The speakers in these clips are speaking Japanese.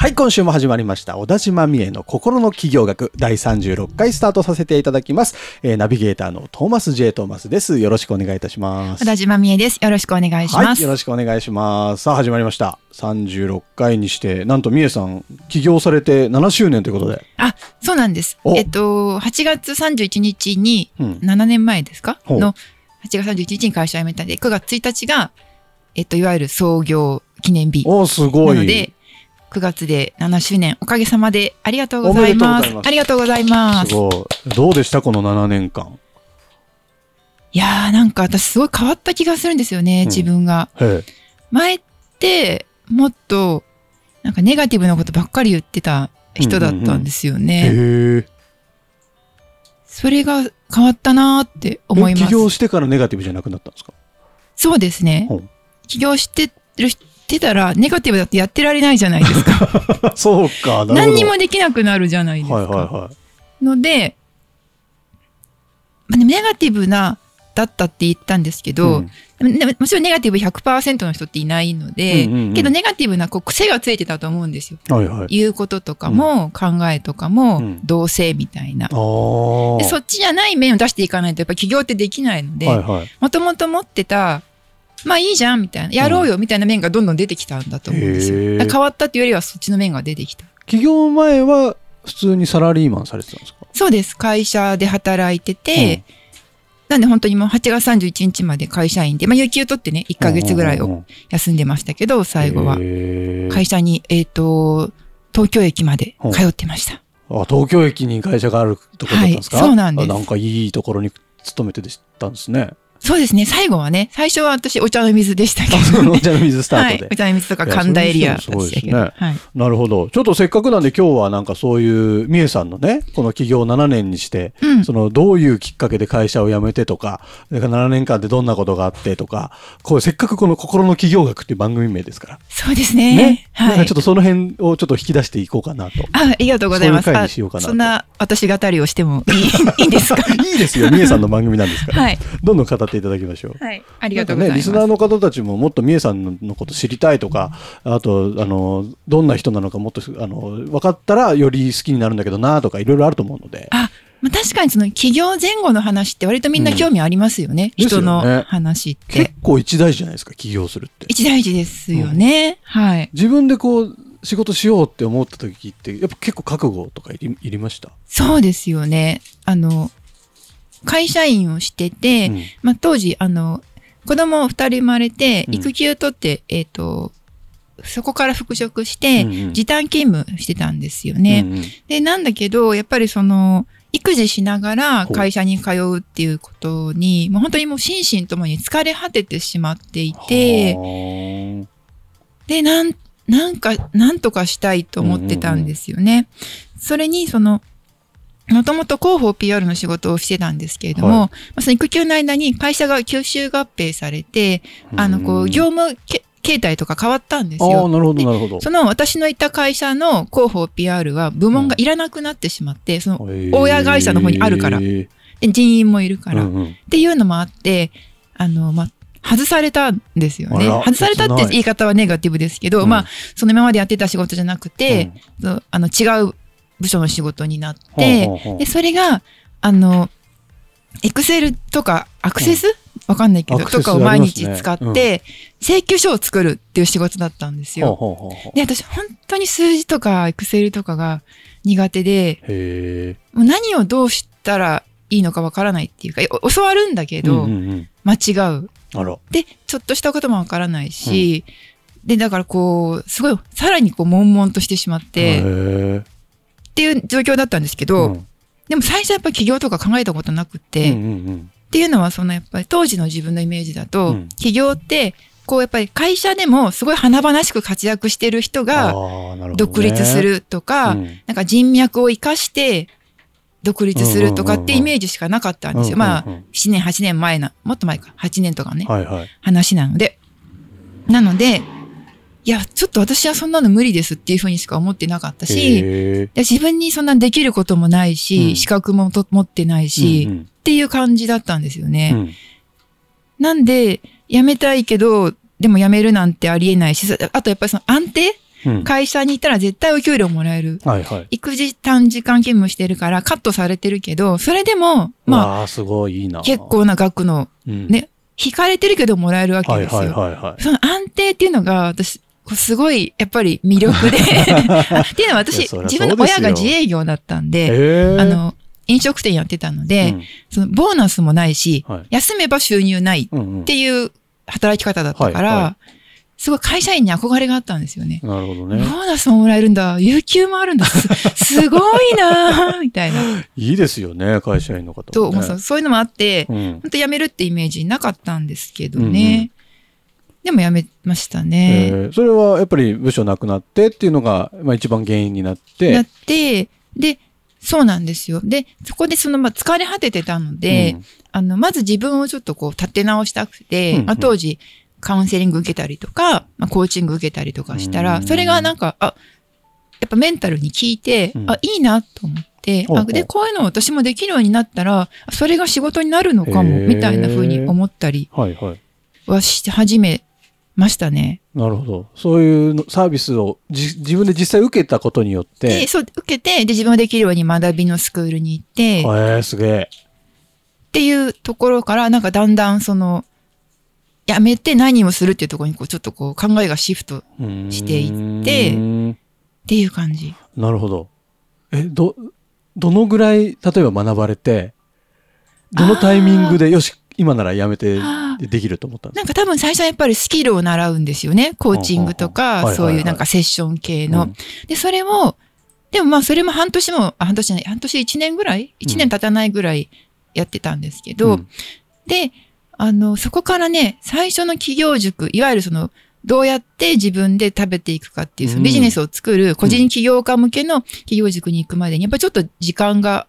はい、今週も始まりました。小田島美恵の心の企業学第36回スタートさせていただきます。えーナビゲーターのトーマス J. トーマスです。よろしくお願いいたします。小田島美恵です。よろしくお願いしはい、ます。よろしくお願いします。さあ、始まりました。36回にして、なんと美恵さん、起業されて7周年ということで。あ、そうなんですお。えっと、8月31日に、うん。7年前ですか？の、8月31日に会社辞めたんで、9月1日が、えっと、いわゆる創業記念日おすご。ないので、9月で7周年、おかげさまでありがとうございます。ありがとうございますす。ごい。どうでした？この7年間。いやー、なんか私すごい変わった気がするんですよね、うん自分が。へ前って、もっと、なんかネガティブなことばっかり言ってた人だったんですよえ。ね。へえ。それが変わったなーって思います。起業してからネガティブじゃなくなったんですか？そうですねほう。起業してる、してたら、ネガティブだってやってられないじゃないですか。そうか。何にもできなくなるじゃないですか。はいはいはい。ので、まあ、ネガティブな、だったって言ったんですけど、うんでもちろんネガティブ100%の人っていないので、うんうんうんけどネガティブなこう癖がついてたと思うんですよ。はいはい。言うこととかも、考えとかも、うん同性みたいな。でそっちじゃない面を出していかないと、やっぱ起業ってできないので、はいはい。もともと持ってた、まあいいじゃんみたいな、やろうよみたいな面がどんどん出てきたんだと思うんですよ。だから変わったっていうよりはそっちの面が出てきた。起業前は普通にサラリーマンされてたんですか？そうです。会社で働いてて、なんで本当にもう8月31日まで会社員で、まあ有給取ってね、1ヶ月ぐらいを休んでましたけど、最後は。会会社に、えっ、と、東京駅まで通ってました。あ東京駅に会社があるところだったんですか、はいそうなんですあなんかいいところに勤めてたんですね。そうですね。最後はね、最初は私お茶の水でしたけど、ね。のお茶の水スタはい。ートで。お茶の水とか神田エリアでしたけど。もすごいですはい。なるほど。ちょっとせっかくなんで今日はなんかそういう、みえさんのね、この起業7年にして、うんそのどういうきっかけで会社を辞めてとか、それから7年間でどんなことがあってとか、こうせっかくこの心の起業学っていう番組名ですから。そうですね。ね。はいなんかちょっ。とその辺をちょっと引き出していこうかなと。あ、ありがとうございます。そうしようかなとそんな私語りをしてもいいいいんですか？いいですよ。みえさんの番組なんですから。はい。どんどん語っていただきましょう。はい。ありがとうございます。ね、リスナーの方たちももっとみえさんのこと知りたいとか、あと、あの、どんな人なのかもっと、あの、分かったらより好きになるんだけどなとか、いろいろあると思うので。あ、まあ、確かにその企業前後の話って割とみんな興味ありますよね。うん人ねの話って結。構一大事じゃないですか、起業するって。一大事ですよね。はい。自分でこう、仕事しようって思った時って、やっぱ結構覚悟とかいりいりました。そうですよね。あの、会社員をしてて、うん。まあ、当時、あの、子供を二人生まれて、うん。育休取って、えっ、と、そこから復職して、うんうん。時短勤務してたんですよね。うんうん。で、なんだけど、やっぱりその、育児しながら会社に通うっていうことに、もう本当にもう心身ともに疲れ果ててしまっていて、はで、なん、なんか、なんとかしたいと思ってたんですよね。それに、その、もともと広報 PR の仕事をしてたんですけれども、はい。まあその育休の間に会社が吸収合併されて、ああの、こう、業務け形態とか変わったんですああ、よ。なるほど、なるほど。その私のいた会社の広報 PR は部門がいらなくなってしまって、そのへー。親会社の方にあるから。で人員もいるから、っうんうん。ていうのもあって、あの、まあ、外されたんですよね。外されたって言い方はネガティブですけど、うん。まあ、その今までやってた仕事じゃなくて、そうあの違う部署の仕事になって、で、それが、あの、エクセルとかアクセス？わかんないけど、アクセスとかを毎日使って、請求書を作るっていう仕事だったんですよ。ほうで、私本当に数字とかエクセルとかが苦手で。もう何をどうしたらいいのかわからないっていうか、お教わるんだけど、うんうんうん。間違う。で、ちょっとしたこともわからないし、で、だからこう、すごい、さらにこう、悶々としてしまって。っていう状況だったんですけど、うん。でも最初やっぱ起業とか考えたことなくって、うんうんうん。っていうのはそのやっぱり当時の自分のイメージだと、うん。起業って、こうやっぱり会社でもすごい華々しく活躍してる人が独立するとか、うん。なんか人脈を生かして、独立するとかってイメージしかなかったんですよ。まあ、うんうん。うん7年、8年前な、もっと前か、8年とかね、はいはい。話なので。なので、いや、ちょっと私はそんなの無理ですっていうふうにしか思ってなかったし、自分にそんなできることもないし、うん資格もと持ってないし、うんうんっていう感じだったんですよね。うんなんで、辞めたいけど、でも辞めるなんてありえないし、そあとやっぱりその安定？うん会社に行ったら絶対お給料もらえる。はいはい。育児短時間勤務してるからカットされてるけど、それでも、まあ、あ、すごいいいな。結構な額の、うん、ね、引かれてるけどもらえるわけはいですよ。はいはいはい。その安定っていうのが、私、こうすごい、やっぱり魅力で。っていうのは私自分の親が自営業だったんで、あ、の、飲食店やってたので、うんそのボーナスもないし、はい休めば収入ないうんうんっていう働き方だったから、はいはすごい会社員に憧れがあったんですよね。なるほどボね。ーナスももらえるんだ、有給もあるんだ、す すごいなぁみたいな。いいですよね、会社員の方ね。もうそういうのもあって、うん本当辞めるってイメージなかったんですけどね。でも辞めましたえね。ーそれはやっぱり部署なくなってっていうのが、まあ、一番原因になって。なって、で、そうなんですよ。で、そこでその、まあ、疲れ果ててたので、うんあの、まず自分をちょっとこう、立て直したくて、うんうんまあ、当時、カウンセリング受けたりとか、まあ、コーチング受けたりとかしたら、うんそれがなんか、あ、やっぱメンタルに効いて、うんあ、いいなと思って、あで、こういうの私もできるようになったら、あそれが仕事になるのかも、みたいな風に思ったりはいはい。はし始めましたね。なるほど。そういうのサービスをじ自分で実際受けたことによって。で、そう、受けて、で、自分ができるように学びのスクールに行って、えー、すげえ。っていうところから、なんかだんだんその、やめて何をするっていうところにこう、ちょっとこう、考えがシフトしていってていう感じ。なるほど。え、ど、どのぐらい、例えば学ばれて、どのタイミングで、よし、今ならやめてできると思ったんですなんか多分最初はやっぱりスキルを習うんですよね。コーチングとか、いそういうなんかセッション系かの。で、それを、でもまあそれも半年も、あ半年じゃない、半年1年ぐらい ?1 年経たないぐらいやってたんですけど、うん。で、あの、そこからね、最初の企業塾、いわゆるその、どうやって自分で食べていくかっていう、そのビジネスを作る個人起業家向けの企業塾に行くまでに、やっぱりちょっと時間が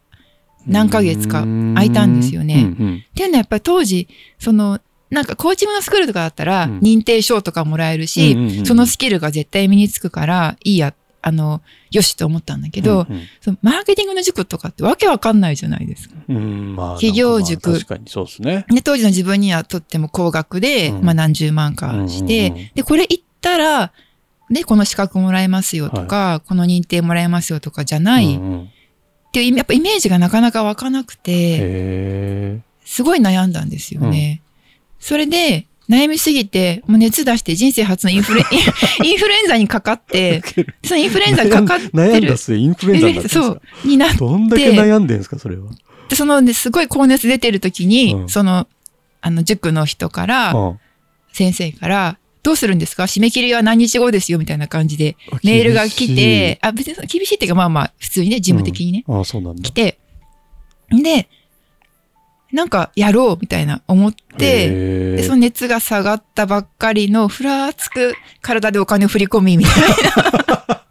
何ヶ月か空いたんですよね。っていうのはやっぱり当時、その、なんかコーチングのスクールとかだったらうん。認定証とかもらえるし、うんうんうん。そのスキルが絶対身につくからいいや、あの、よしと思ったんだけど、うんそのマーケティングの塾とかってわけわかんないじゃないですか。うんうんまあ企業塾。確かにそうですね。で、当時の自分にはとっても高額で、うん。まあ何十万かして、うんうんうん。で、これ行ったら、で、この資格もらえますよとか、この認定もらえますよとかじゃない、っうんうん。ていうやっぱイメージがなかなか湧かなくて、へすごい悩んだんですよね。それで、悩みすぎて、もう熱出して人生初のインフル、インフルエンザにかかって、そのインフルエンザにかかってる。悩んだ。末インフルエンザになっそう、になっどんだけ悩んでんですか、それは。て、そのね、すごい高熱出てる時に、うん。その、あの、塾の人から、うん。先生から、どうするんですか？締め切りは何日後ですよみたいな感じで、あメールが来て、あ、別に厳しいっていうか、まあまあ、普通にね、事務的にね、ああ、そうなんだ。来。て、で、なんか、やろうみたいな思って、へで、ーその熱が下がったばっかりの、ふらつく体でお金を振り込みみたいな。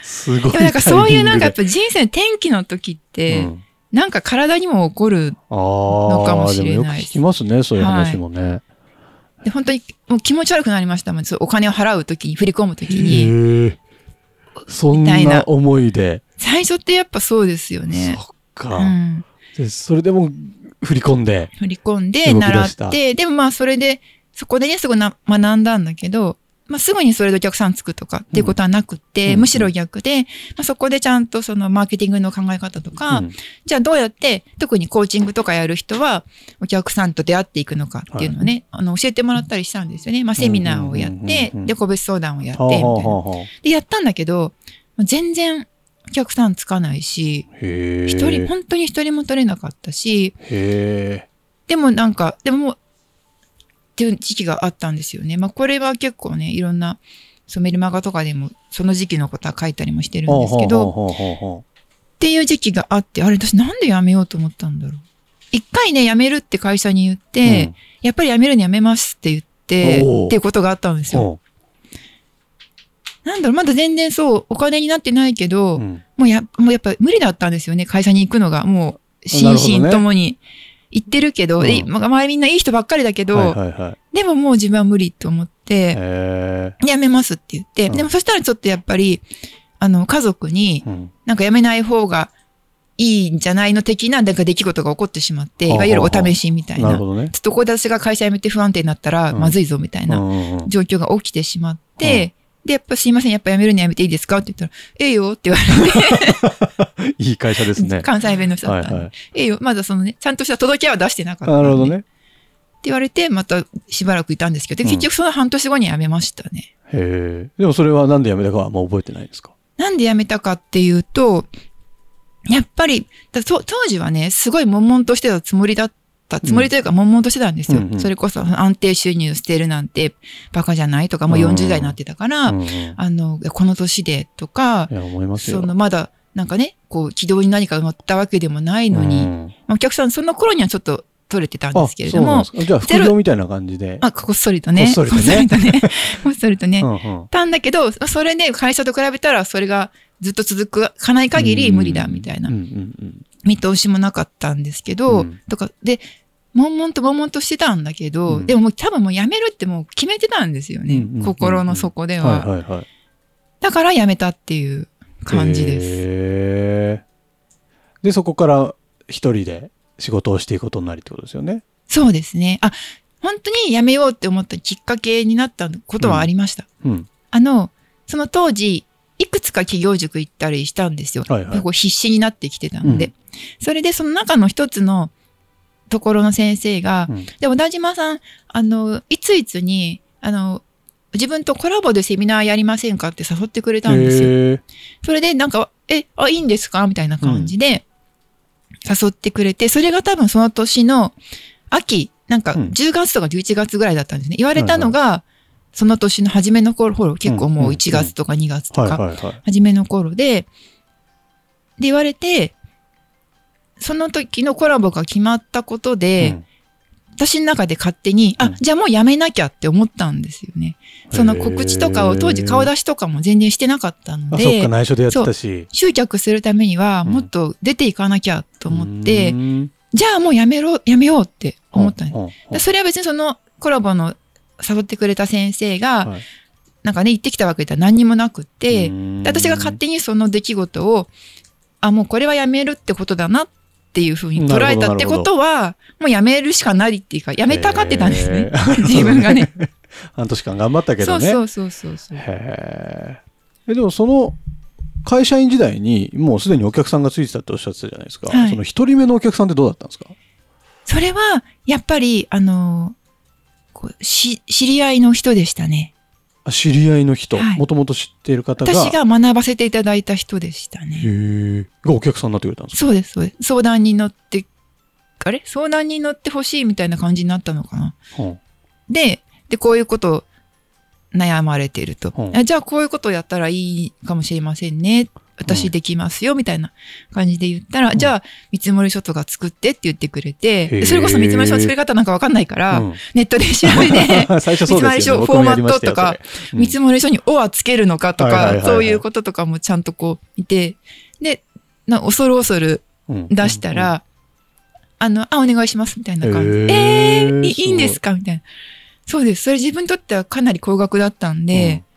すごい。でもなんかそういうなんかやっぱ人生の転機の時って、うんなんか体にも起こる。あのかもあ、しれないでもよく聞きますね、そういう話もね。で、本当にもう気持ち悪くなりましたお金を払う時に、振り込む時に。そんみたいなな思いで。最初ってやっぱそうですよね。そっうか。ん。でそれでも振り込んで。振り込んで、習って、でもまあそれで、そこでね、すごいな学んだんだけど、まあすぐにそれでお客さんつくとかっていうことはなくって、うん。むしろ逆で、まあそこでちゃんとそのマーケティングの考え方とか、うん。じゃあどうやって、特にコーチングとかやる人は、お客さんと出会っていくのかっていうのをね、あの、教えてもらったりしたんですよね。まあセミナーをやってうん、で、個別相談をやって、はあみたいな。で、やったんだけど、まあ全然お客さんつかないし。一人、本当に一人も取れなかったし。でもなんか、でもっていう時期があったんですよね。まあこれは結構ね、いろんな、そうメルマガとかでも、その時期のことは書いたりもしてるんですけど、っていう時期があって、あれ私なんで辞めようと思ったんだろう。一回ね、辞めるって会社に言って、うんやっぱり辞めるのやめますって言って、っていうことがあったんですよ。なんだろう、まだ全然そう、お金になってないけど、うんもうや、もうやっぱ無理だったんですよね、会社に行くのが。もう、心身ともに。行ってるけど、うんでまあ周りみんないい人ばっかりだけど、はいはいはい。でももう自分は無理と思って、へやめますって言って、うんでもそしたらちょっとやっぱり、あの、家族になんかやめない方がいいんじゃないの的な、なんか出来事が起こってしまって、いはあわゆるお試しみたいな。ちょ。っとここで私が会社辞めて不安定になったらうんまずいぞみたいな状況が起きてしまって、で、やっぱすいません、やっぱ辞めるのやめていいですか？って言ったら、ええよって言われいい会社ですて、ね。関西弁の人だったんで、はいはい。ええよ、まだそのね、ちゃんとした届けは出してなかった。なるほどね。って言われて、またしばらくいたんですけど、結局その半年後に辞めましたね。へえ。でもそれはなんで辞めたかはもう覚えてないですか？なんで辞めたかっていうと、やっぱり、当時はね、すごい悶々としてたつもりだった、つもりというか悶々としてたんですよ。うんうん。それこそ安定収入捨てるなんてバカじゃないとか、もううん40代になってたから、うんうん。いあの、この年でとか、や、思いますよ。そのまだ、なんかね、こう、軌道に何か乗ったわけでもないのに、うん。まあお客さんその頃にはちょっと取れてたんですけれどもじゃあ副業みたいな感じで。まあ、こっそりとね。こっそりとね。こっそりとね。たんだけど、それで会社と比べたらそれがずっと続かない限り無理だみたいな見通しもなかったんですけど、うんとか、で、悶々と悶々としてたんだけど、うんでももう多分もう辞めるってもう決めてたんですよね。うんうんうんうん心の底では,、はいはいはい。だから辞めたっていう感じです。へーで、そこから一人で仕事をしていくことになりってことですよね。そうですね。あ、本当に辞めようって思ったきっかけになったことはありました。うん。あの、その当時、いくつか企業塾行ったりしたんですよ。はいはい必死になってきてたので。うんそれでその中の一つのところの先生が、うんで、小田島さん、あの、いついつに、あの、自分とコラボでセミナーやりませんかって誘ってくれたんですよ。それでなんか、え、あ、いいんですかみたいな感じで誘ってくれて、それが多分その年の秋、なんかうん10月とか11月ぐらいだったんですね。言われたのが、その年の初めの頃、頃結構もう1月とか2月とか。初めの頃で、で言われて、その時のコラボが決まったことで、うん。私の中で勝手に、あ、うん。じゃあもうやめなきゃって思ったんですよね。その告知とかを当時顔出しとかも全然してなかったのあ、そっか、で、内緒でやってたし。集客するためにはうんもっと出ていかなきゃと思って、うん。じゃあもうやめろ、やめようって思ったんです。それは別にそのコラボの誘ってくれた先生が、はい。なんかね、言ってきたわけでは何にもなくって、私が勝手にその出来事を、あ、もうこれはやめるってことだなっていうふうに捉えたってことは、もうやめるしかないっていうか、やめたがってたんですね 自分がね。半年間頑張ったけどね。そうそうそうそう。へーえでもその会社員時代にもうすでにお客さんがついてたっておっしゃってたじゃないですか。はいその一人目のお客さんってどうだったんですか？それは、やっぱり、あの、こうし知り合いの人でしたね。あ知り合いの人、はいもともと知っている方が、私が学ばせていただいた人でしたへね。ーがお客さんになってくれたんですか？そうです、そうです。相談に乗って、あれ？相談に乗ってほしいみたいな感じになったのかな。うんで、で、こういうことを悩まれていると。うんあじゃあ、こういうことをやったらいいかもしれませんね。私できますよ、みたいな感じで言ったら、うん。じゃあ、見積もり書とか作ってって言ってくれて、それこそ見積もり書の作り方なんかわかんないから、うんネットで調べて。見積もり書フォーマットとか、それ。見積もり書に「お」はつけるのかとか、そういうこととかもちゃんとこう見て、で、な恐る恐るうん。出したら、あの、あ、お願いしますみたいな感じえー、いいんですかみたいな。そうです。それ自分にとってはかなり高額だったんで、あ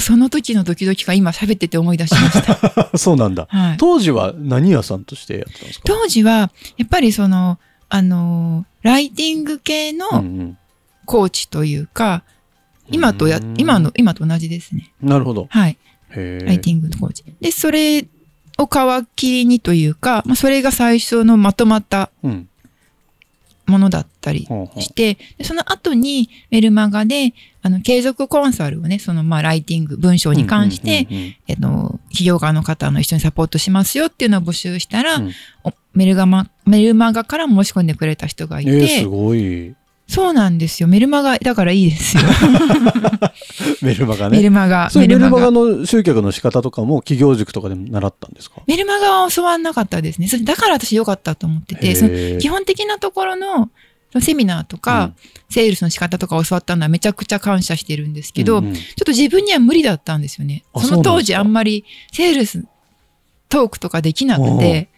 その時のドキドキが今喋ってて思い出しました。う んそうなんだ。はい。当時は何屋さんとしてやってたんですか？当時は、やっぱりその、あのー、ライティング系うんうのんコーチというか、今とやう、ん今の、今と同じですね。なるほど。はい。ライティングのコーチ。で、それを皮切りにというか、まあ、それが最初のまとまったうんものだったりして、でその後にメルマガで、あの、継続コンサルをね、その、まあ、ライティング、文章に関して、えっと、企業家の方の一緒にサポートしますよっていうのを募集したら、うんおメルガマ、メルマガから申し込んでくれた人がいて、えー、すごい。そうなんですよ。メルマガ、だからいいですよ。メルマガね。メルマガ。メルマガ。メの集客の仕方とかも企業塾とかでも習ったんですか？メルマガは教わんなかったですね。それだから私良かったと思ってて、その基本的なところの、セミナーとか、セールスの仕方とか教わったのはめちゃくちゃ感謝してるんですけど、うんうん。ちょっと自分には無理だったんですよね。あその当時あんまりセールストークとかできなくて、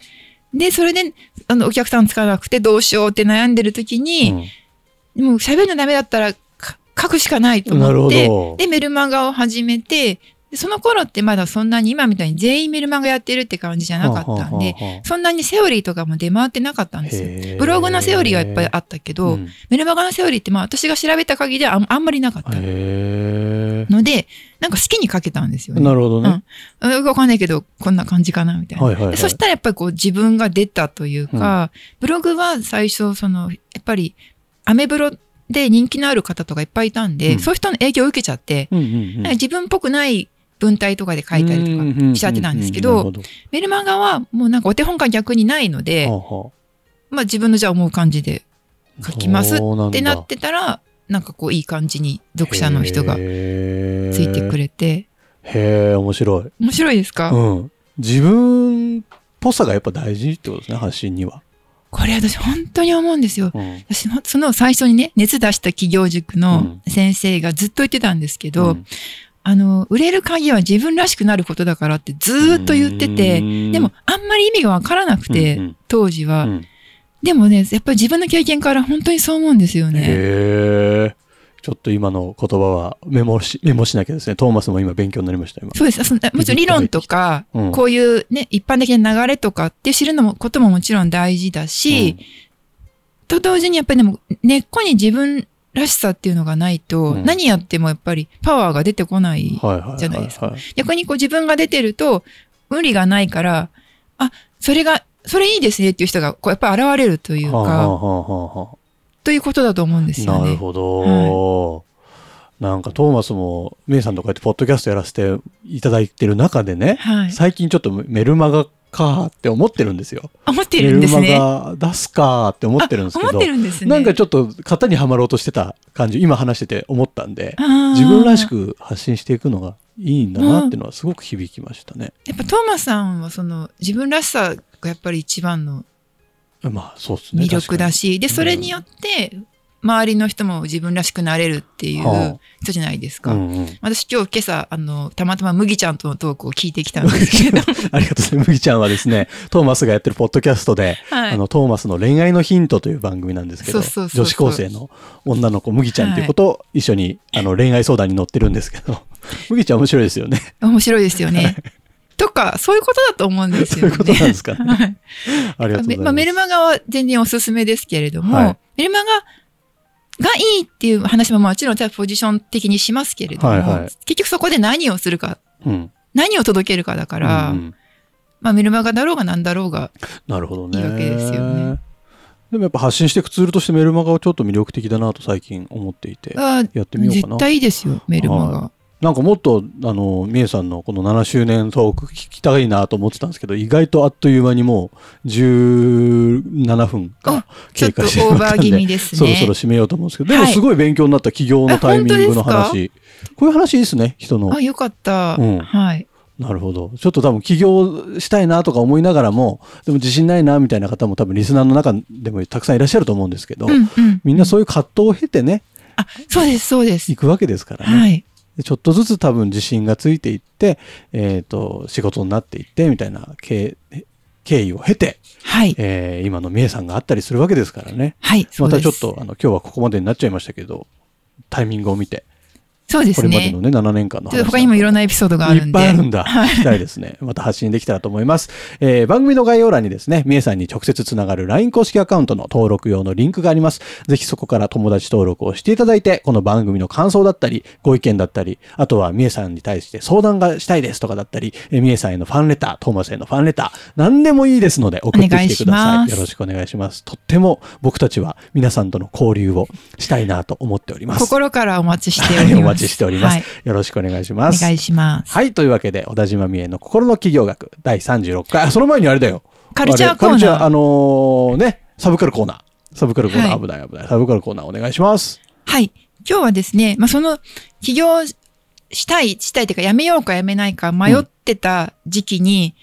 で、それで、あの、お客さんつかなくてどうしようって悩んでる時に、もう喋るのダメだったらか書くしかないと思ってで、メルマガを始めて、でその頃ってまだそんなに今みたいに全員メルマガやってるって感じじゃなかったんで、そんなにセオリーとかも出回ってなかったんですよ。ブログのセオリーはやっぱりあったけど、うんメルマガのセオリーってまあ私が調べた限りではあんまりなかったへので、なんか好きに書けたんですよーね。なるほどね。うん。わかんないけど、こんな感じかな、みたいな。はいはいはいでそしたらやっぱりこう自分が出たというか、ブログは最初、その、やっぱり、アメブロで人気のある方とかいっぱいいたんで、うんそういう人の影響を受けちゃって、うんうんうん自分っぽくない文体とかで書いたりとかしちゃってたんですけど、メルマガはもうなんかお手本が逆にないので、まあ自分のじゃあ思う感じで書きますってなってたら、なんかこういい感じに読者の人がつついてくれ。れて、へえ、面白い。面白いですか、うん。自分っぽさがやっぱ大事ってことですね、発信には。これ私本当に思うんですよ。うん。私もその最初にね、熱出した企業塾うのん。先生がずっと言ってたんですけど、うん。あの、売れる鍵は自分らしくなることだからってずーっと言ってて、うん。でもあんまり意味がわからなくて、うんうん。当時は、うん。でもね、やっぱり自分の経験から本当にそう思うんですよね。へえ。ちょっと今の言葉はメモし、メモしなきゃですね。トーマスも今勉強になりました、今。そうです。もちろん理論とか、うんこういうね、一般的な流れとかって知るのも、ことももちろん大事だし、と同時にやっぱりでも根っこに自分らしさっていうのがないと、うん何やってもやっぱりパワーが出てこない。じゃないですか逆にこう自分が出てると、無理がないから、あ、それが、それいいですねっていう人がこうやっぱり現れるというはあはか、あはあはあということだと思うんですよね。なるほど。なんかトーマスも、メイさんとかやってポッドキャストやらせていただいてる中でね、はい。最近ちょっとメルマガかって思ってるんですよ。あ思ってメルマるんですね。ガ出すかって思ってるんですけどあ思って、るんですね。なんかちょっと型にはまろうとしてた感じ、今話してて思ったんで、自分らしく発信していくのがいいんだなっていうのはすごく響きましたね。やっぱトーマスさんはその自分らしさがやっぱり一番のまあそうですね。魅力だし。し、で、それによって周りの人も自分らしくなれるっていはあう人じゃないですか。うんうん、私今日今朝、あの、たまたま麦ちゃんとのトークを聞いてきたんですけど、ありがとうございます。麦ちゃんはですね、トーマスがやってるポッドキャストで、はいあの、トーマスの恋愛のヒントという番組なんですけど、女子高生の女の子、麦ちゃんという子と一緒に、あの、恋愛相談に乗ってるんですけど、麦ちゃん面白いですよね。面白いですよね。とか、そういうことだと思うんですよね。そういうことなんですかね。はいありがとうございます。まあ、メルマガは全然おすすめですけれども、はいメルマガがいいっていう話ももちろんポジション的にしますけれども、はいはい結局そこで何をするか、うん。何を届けるかだから、うんうんまあ、メルマガだろうが何だろうが、なるほどね。いいわけですよね。でもやっぱ発信していくツールとしてメルマガはちょっと魅力的だなと最近思っていて、あやってみようかな絶。対いいですよ、メルマガ。はなんかもっと、あの、みえさんのこの7周年トーク聞きたいなと思ってたんですけど、意外とあっという間にもう17分がちょっと経過してしまったんで、バー気味ですそろそろね。締めようと思うんですけど、でもはいすごい勉強になった企業のタイミングの話。こういう話いいですね、人のあ、。よかった。うんはい。なるほど。ちょっと多分起業したいなとか思いながらも、でも自信ないなみたいな方も多分リスナーの中でもたくさんいらっしゃると思うんですけど、うんうん。みんなそういう葛藤を経てね、あ、そうです、そうです。行くわけですからね。はい。でちょっとずつ多分自信がついていって、えっ、と、仕事になっていって、みたいな経経緯を経て、はい。えー今のみえさんがあったりするわけですからね。はい。そまたちょっと、あの、今日はここまでになっちゃいましたけど、タイミングを見て、そうですねこれまでの。ね、7年間の話他にもいろんなエピソードがあるんで。いっぱいあるんだ。はい聞きたいですね。また発信できたらと思います。えー番組の概要欄にですね、みえさんに直接つながる LINE 公式アカウントの登録用のリンクがあります。ぜひそこから友達登録をしていただいて、この番組の感想だったり、ご意見だったり、あとはみえさんに対して相談がしたいですとかだったり、えーみえさんへのファンレター、トーマスへのファンレター、何でもいいですので送ってきてください。よろしくお願いします。とっても僕たちは皆さんとの交流をしたいなと思っております。心からお待ちしておはい、ります。ちしております。はい。よろしくお願いしおます。願いします。はい。というわけで、小田島美恵の心の企業学第36回。あ、その前にあれだよ。カルチャーコーナーカルチャー、あのーね、サブカルコーナー。サブカルコーナー、はい危ない危ない。サブカルコーナーお願いします。はい。今日はですね、まあ、その、起業したい、したいというか、やめようかやめないか迷ってた時期に、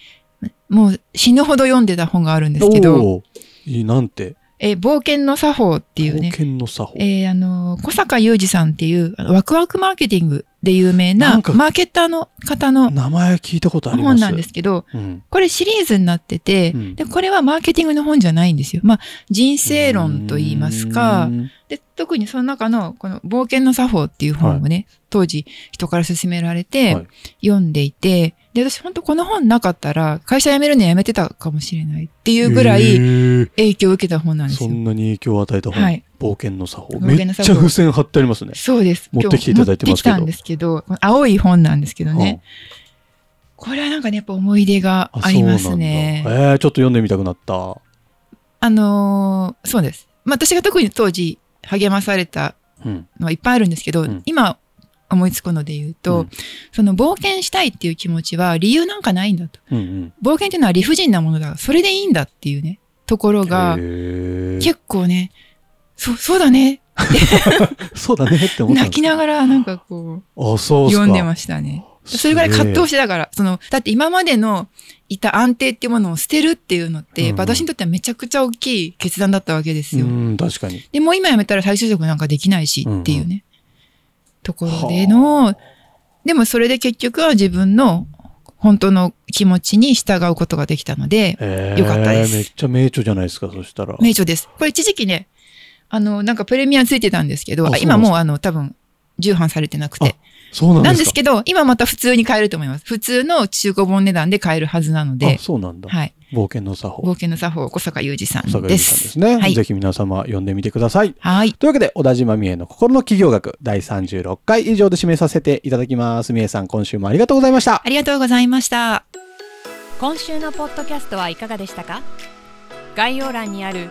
もう死ぬほど読んでた本があるんですけど、おーいい、なんて？えー冒険の作法っていうね冒、険の作法。えーあのー小坂雄二さんっていう、ワクワクマーケティングで有名なマーケターの方の名前聞いたことあります。本なんですけど、うん。これシリーズになってて、うんで、これはマーケティングの本じゃないんですよ。まあ、人生論と言いますかう、んで、特にその中の、この冒険の作法っていう本をね、当時人から勧められてはい読んでいて、で、私本当この本なかったら会社辞めるのやめてたかもしれないっていうぐらへいー影響を受けた本なんですよ。そんなに影響を与えた本。はい冒険の作法。冒めっちゃ付箋貼ってありますね。そうです。持ってきていただいてますけど今日持ってきたんですけど、青い本なんですけどね。これはなんかね、やっぱ思い出がうん。ありますね。そうなんだえー、ちょっと読んでみたくなった。あのーそうです。まあ私が特に当時励まされたうん。のはいっぱいあるんですけど、うん今思いつくので言うと、うんその冒険したいっていう気持ちは理由なんかないんだと。うんうん。冒険っていうのは理不尽なものだ。それでいいんだっていうね、ところが結構ね、そう、そうだね。そうだねって思ったん泣きながらなんかこう、あ、そう。読んでましたね。それぐらい葛藤してたから、その、だって今までのいた安定っていうものを捨てるっていうのって、うん私にとってはめちゃくちゃ大きい決断だったわけですよ。うん、確かに。で、もう今辞めたら再就職なんかできないしっていうね、ところではの、でもそれで結局は自分の本当の気持ちに従うことができたので、えー、よかったですめっちゃ名著じゃないですか、そしたら。名著です。これ一時期ね、あの、なんかプレミアついてたんですけど、今もうあの、多分、重版されてなくて。そうなんですか。なんですけど、今また普通に買えると思います。普通の中古本値段で買えるはずなのであ、、そうなんだ。はい。冒険の作法。冒険の作法、小坂雄二さん小坂です。由美さんですね。はいぜひ皆様読んでみてください。はい。というわけで、小田島美恵の心の企業学第36回以上で締めさせていただきます。美恵さん、今週もありがとうございました。ありがとうございました。今週のポッドキャストはいかがでしたか？概要欄にある